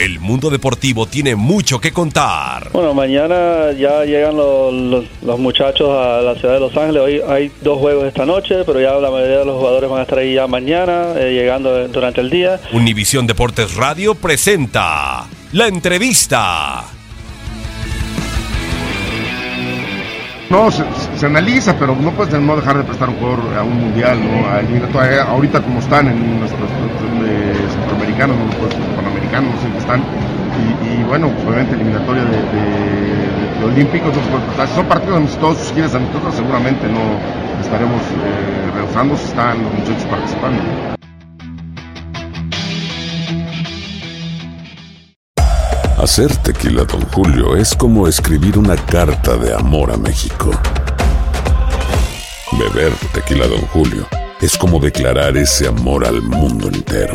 El mundo deportivo tiene mucho que contar. Bueno, mañana ya llegan los, los- los muchachos a la ciudad de Los Ángeles. Hoy hay dos juegos esta noche, pero ya la mayoría de los jugadores van a estar ahí ya mañana, eh, llegando durante el día. Univisión Deportes Radio presenta la entrevista. No, se, se analiza, pero no puedes no dejar de prestar un jugador a un mundial, ¿no? A ahorita como están en nuestros centroamericanos, no pues, en qué están. Y, bueno, pues, obviamente eliminatoria de, de- de olímpicos. Si son partidos amistosos, si quieres amistosos, seguramente no estaremos eh, rehusando si están los muchachos participando. Hacer tequila, Don Julio, es como escribir una carta de amor a México. Beber tequila, Don Julio, es como declarar ese amor al mundo entero.